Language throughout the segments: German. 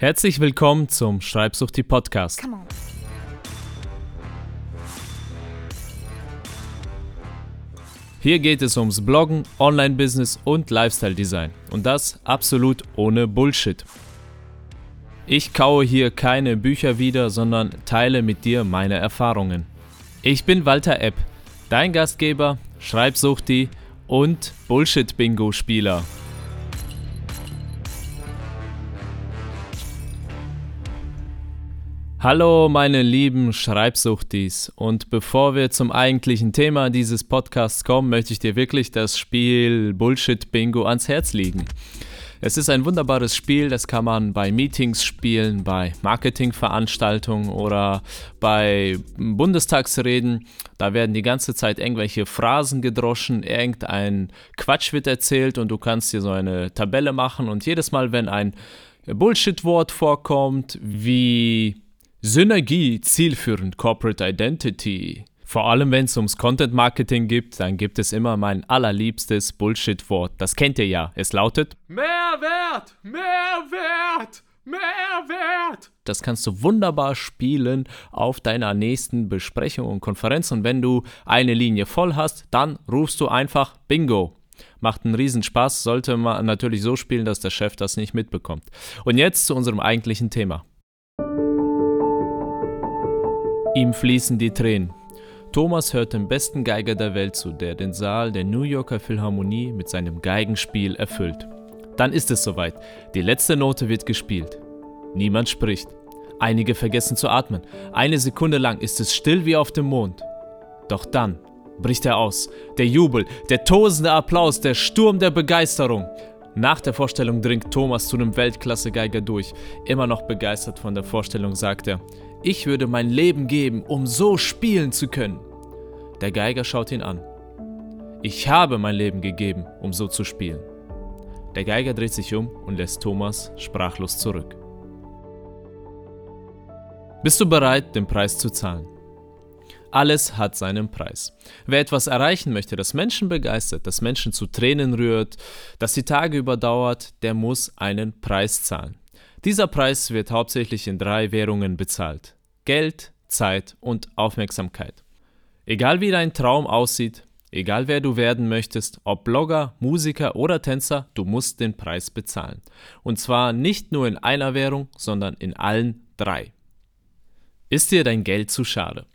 Herzlich willkommen zum Schreibsuchti Podcast. Come on. Hier geht es ums Bloggen, Online-Business und Lifestyle-Design. Und das absolut ohne Bullshit. Ich kaue hier keine Bücher wieder, sondern teile mit dir meine Erfahrungen. Ich bin Walter Epp, dein Gastgeber, Schreibsuchti und Bullshit-Bingo-Spieler. Hallo meine lieben Schreibsuchtis und bevor wir zum eigentlichen Thema dieses Podcasts kommen, möchte ich dir wirklich das Spiel Bullshit Bingo ans Herz legen. Es ist ein wunderbares Spiel, das kann man bei Meetings spielen, bei Marketingveranstaltungen oder bei Bundestagsreden. Da werden die ganze Zeit irgendwelche Phrasen gedroschen, irgendein Quatsch wird erzählt und du kannst dir so eine Tabelle machen und jedes Mal, wenn ein Bullshit-Wort vorkommt, wie Synergie, zielführend, Corporate Identity. Vor allem, wenn es ums Content Marketing geht, dann gibt es immer mein allerliebstes Bullshit-Wort. Das kennt ihr ja. Es lautet Mehrwert, Mehrwert, Mehrwert. Das kannst du wunderbar spielen auf deiner nächsten Besprechung und Konferenz. Und wenn du eine Linie voll hast, dann rufst du einfach Bingo. Macht einen Riesenspaß, sollte man natürlich so spielen, dass der Chef das nicht mitbekommt. Und jetzt zu unserem eigentlichen Thema. Ihm fließen die Tränen. Thomas hört den besten Geiger der Welt zu, der den Saal der New Yorker Philharmonie mit seinem Geigenspiel erfüllt. Dann ist es soweit. Die letzte Note wird gespielt. Niemand spricht. Einige vergessen zu atmen. Eine Sekunde lang ist es still wie auf dem Mond. Doch dann bricht er aus. Der Jubel, der tosende Applaus, der Sturm der Begeisterung. Nach der Vorstellung dringt Thomas zu einem Weltklasse-Geiger durch. Immer noch begeistert von der Vorstellung sagt er, ich würde mein Leben geben, um so spielen zu können. Der Geiger schaut ihn an. Ich habe mein Leben gegeben, um so zu spielen. Der Geiger dreht sich um und lässt Thomas sprachlos zurück. Bist du bereit, den Preis zu zahlen? Alles hat seinen Preis. Wer etwas erreichen möchte, das Menschen begeistert, das Menschen zu Tränen rührt, das die Tage überdauert, der muss einen Preis zahlen. Dieser Preis wird hauptsächlich in drei Währungen bezahlt. Geld, Zeit und Aufmerksamkeit. Egal wie dein Traum aussieht, egal wer du werden möchtest, ob Blogger, Musiker oder Tänzer, du musst den Preis bezahlen. Und zwar nicht nur in einer Währung, sondern in allen drei. Ist dir dein Geld zu schade?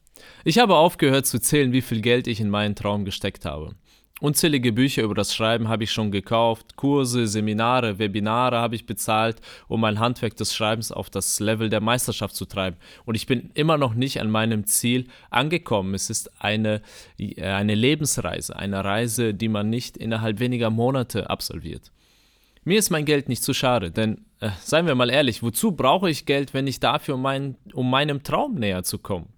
Ich habe aufgehört zu zählen, wie viel Geld ich in meinen Traum gesteckt habe. Unzählige Bücher über das Schreiben habe ich schon gekauft, Kurse, Seminare, Webinare habe ich bezahlt, um mein Handwerk des Schreibens auf das Level der Meisterschaft zu treiben. Und ich bin immer noch nicht an meinem Ziel angekommen. Es ist eine, äh, eine Lebensreise, eine Reise, die man nicht innerhalb weniger Monate absolviert. Mir ist mein Geld nicht zu schade, denn äh, seien wir mal ehrlich, wozu brauche ich Geld, wenn ich dafür mein, um meinem Traum näher zu kommen?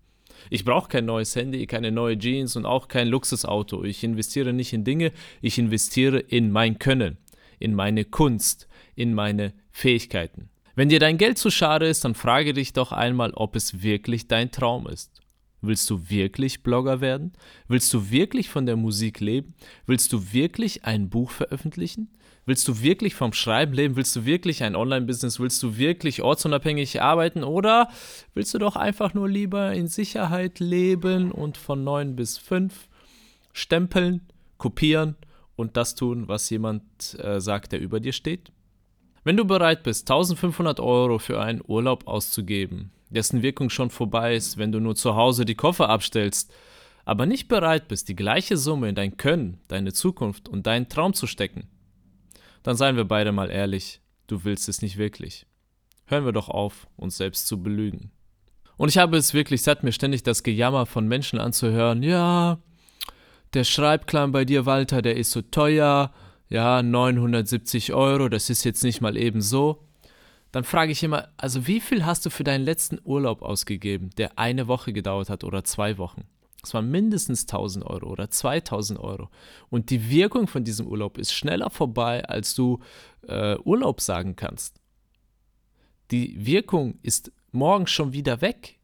Ich brauche kein neues Handy, keine neue Jeans und auch kein Luxusauto. Ich investiere nicht in Dinge, ich investiere in mein Können, in meine Kunst, in meine Fähigkeiten. Wenn dir dein Geld zu schade ist, dann frage dich doch einmal, ob es wirklich dein Traum ist. Willst du wirklich Blogger werden? Willst du wirklich von der Musik leben? Willst du wirklich ein Buch veröffentlichen? Willst du wirklich vom Schreiben leben? Willst du wirklich ein Online-Business? Willst du wirklich ortsunabhängig arbeiten? Oder willst du doch einfach nur lieber in Sicherheit leben und von 9 bis 5 stempeln, kopieren und das tun, was jemand äh, sagt, der über dir steht? Wenn du bereit bist, 1500 Euro für einen Urlaub auszugeben, dessen Wirkung schon vorbei ist, wenn du nur zu Hause die Koffer abstellst, aber nicht bereit bist, die gleiche Summe in dein Können, deine Zukunft und deinen Traum zu stecken, dann seien wir beide mal ehrlich, du willst es nicht wirklich. Hören wir doch auf, uns selbst zu belügen. Und ich habe es wirklich satt, mir ständig das Gejammer von Menschen anzuhören. Ja, der Schreibklan bei dir, Walter, der ist so teuer. Ja, 970 Euro, das ist jetzt nicht mal eben so. Dann frage ich immer, also wie viel hast du für deinen letzten Urlaub ausgegeben, der eine Woche gedauert hat oder zwei Wochen? Es waren mindestens 1000 Euro oder 2000 Euro. Und die Wirkung von diesem Urlaub ist schneller vorbei, als du äh, Urlaub sagen kannst. Die Wirkung ist morgen schon wieder weg.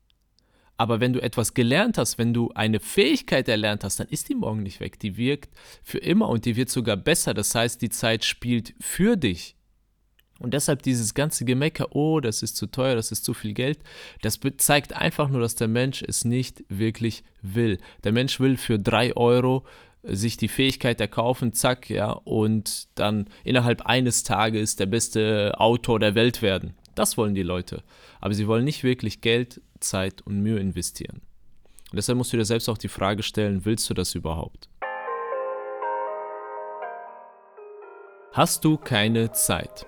Aber wenn du etwas gelernt hast, wenn du eine Fähigkeit erlernt hast, dann ist die morgen nicht weg. Die wirkt für immer und die wird sogar besser. Das heißt, die Zeit spielt für dich. Und deshalb dieses ganze Gemecker, oh, das ist zu teuer, das ist zu viel Geld, das zeigt einfach nur, dass der Mensch es nicht wirklich will. Der Mensch will für drei Euro sich die Fähigkeit erkaufen, zack, ja, und dann innerhalb eines Tages der beste Autor der Welt werden. Das wollen die Leute. Aber sie wollen nicht wirklich Geld, Zeit und Mühe investieren. Und deshalb musst du dir selbst auch die Frage stellen, willst du das überhaupt? Hast du keine Zeit?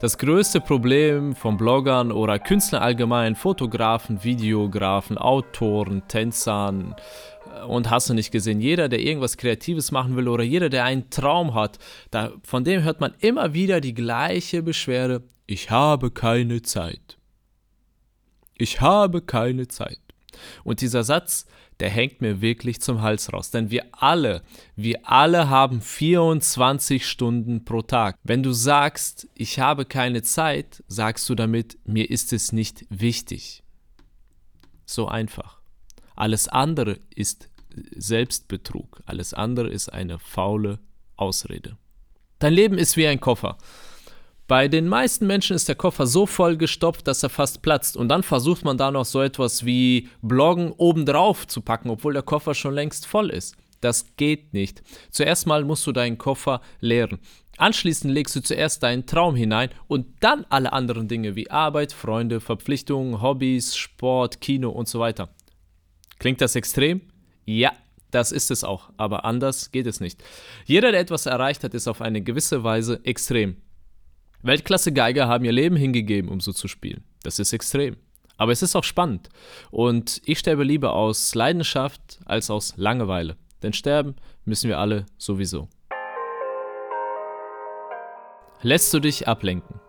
Das größte Problem von Bloggern oder Künstlern allgemein, Fotografen, Videografen, Autoren, Tänzern äh, und hast du nicht gesehen, jeder, der irgendwas Kreatives machen will oder jeder, der einen Traum hat, da, von dem hört man immer wieder die gleiche Beschwerde, ich habe keine Zeit. Ich habe keine Zeit. Und dieser Satz, der hängt mir wirklich zum Hals raus. Denn wir alle, wir alle haben 24 Stunden pro Tag. Wenn du sagst, ich habe keine Zeit, sagst du damit, mir ist es nicht wichtig. So einfach. Alles andere ist Selbstbetrug. Alles andere ist eine faule Ausrede. Dein Leben ist wie ein Koffer. Bei den meisten Menschen ist der Koffer so voll gestopft, dass er fast platzt. Und dann versucht man da noch so etwas wie Bloggen obendrauf zu packen, obwohl der Koffer schon längst voll ist. Das geht nicht. Zuerst mal musst du deinen Koffer leeren. Anschließend legst du zuerst deinen Traum hinein und dann alle anderen Dinge wie Arbeit, Freunde, Verpflichtungen, Hobbys, Sport, Kino und so weiter. Klingt das extrem? Ja, das ist es auch, aber anders geht es nicht. Jeder, der etwas erreicht hat, ist auf eine gewisse Weise extrem. Weltklasse-Geiger haben ihr Leben hingegeben, um so zu spielen. Das ist extrem. Aber es ist auch spannend. Und ich sterbe lieber aus Leidenschaft als aus Langeweile. Denn sterben müssen wir alle sowieso. Lässt du dich ablenken?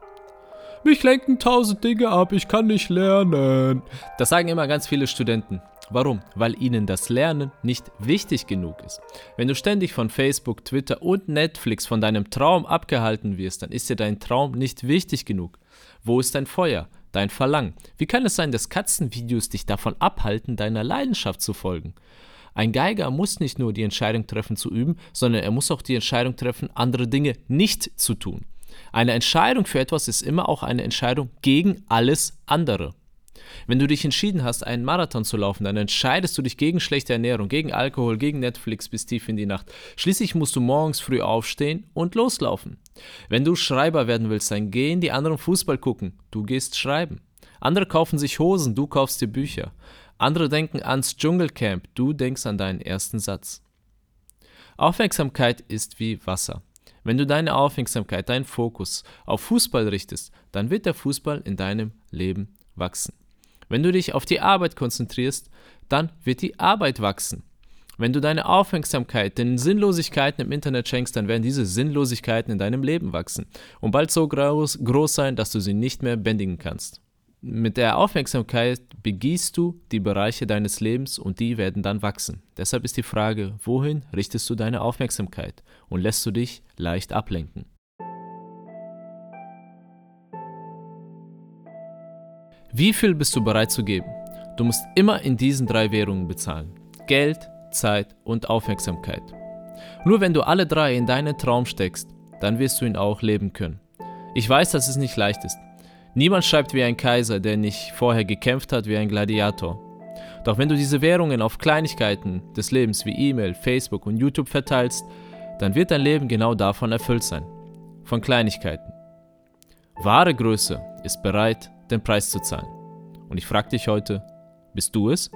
Mich lenken tausend Dinge ab, ich kann nicht lernen. Das sagen immer ganz viele Studenten. Warum? Weil ihnen das Lernen nicht wichtig genug ist. Wenn du ständig von Facebook, Twitter und Netflix von deinem Traum abgehalten wirst, dann ist dir dein Traum nicht wichtig genug. Wo ist dein Feuer, dein Verlangen? Wie kann es sein, dass Katzenvideos dich davon abhalten, deiner Leidenschaft zu folgen? Ein Geiger muss nicht nur die Entscheidung treffen zu üben, sondern er muss auch die Entscheidung treffen, andere Dinge nicht zu tun. Eine Entscheidung für etwas ist immer auch eine Entscheidung gegen alles andere. Wenn du dich entschieden hast, einen Marathon zu laufen, dann entscheidest du dich gegen schlechte Ernährung, gegen Alkohol, gegen Netflix bis tief in die Nacht. Schließlich musst du morgens früh aufstehen und loslaufen. Wenn du Schreiber werden willst, dann gehen die anderen Fußball gucken. Du gehst schreiben. Andere kaufen sich Hosen, du kaufst dir Bücher. Andere denken ans Dschungelcamp, du denkst an deinen ersten Satz. Aufmerksamkeit ist wie Wasser. Wenn du deine Aufmerksamkeit, deinen Fokus auf Fußball richtest, dann wird der Fußball in deinem Leben wachsen. Wenn du dich auf die Arbeit konzentrierst, dann wird die Arbeit wachsen. Wenn du deine Aufmerksamkeit den Sinnlosigkeiten im Internet schenkst, dann werden diese Sinnlosigkeiten in deinem Leben wachsen und bald so groß, groß sein, dass du sie nicht mehr bändigen kannst. Mit der Aufmerksamkeit begießt du die Bereiche deines Lebens und die werden dann wachsen. Deshalb ist die Frage, wohin richtest du deine Aufmerksamkeit und lässt du dich leicht ablenken? Wie viel bist du bereit zu geben? Du musst immer in diesen drei Währungen bezahlen. Geld, Zeit und Aufmerksamkeit. Nur wenn du alle drei in deinen Traum steckst, dann wirst du ihn auch leben können. Ich weiß, dass es nicht leicht ist. Niemand schreibt wie ein Kaiser, der nicht vorher gekämpft hat wie ein Gladiator. Doch wenn du diese Währungen auf Kleinigkeiten des Lebens wie E-Mail, Facebook und YouTube verteilst, dann wird dein Leben genau davon erfüllt sein. Von Kleinigkeiten. Wahre Größe ist bereit, den Preis zu zahlen. Und ich frage dich heute, bist du es?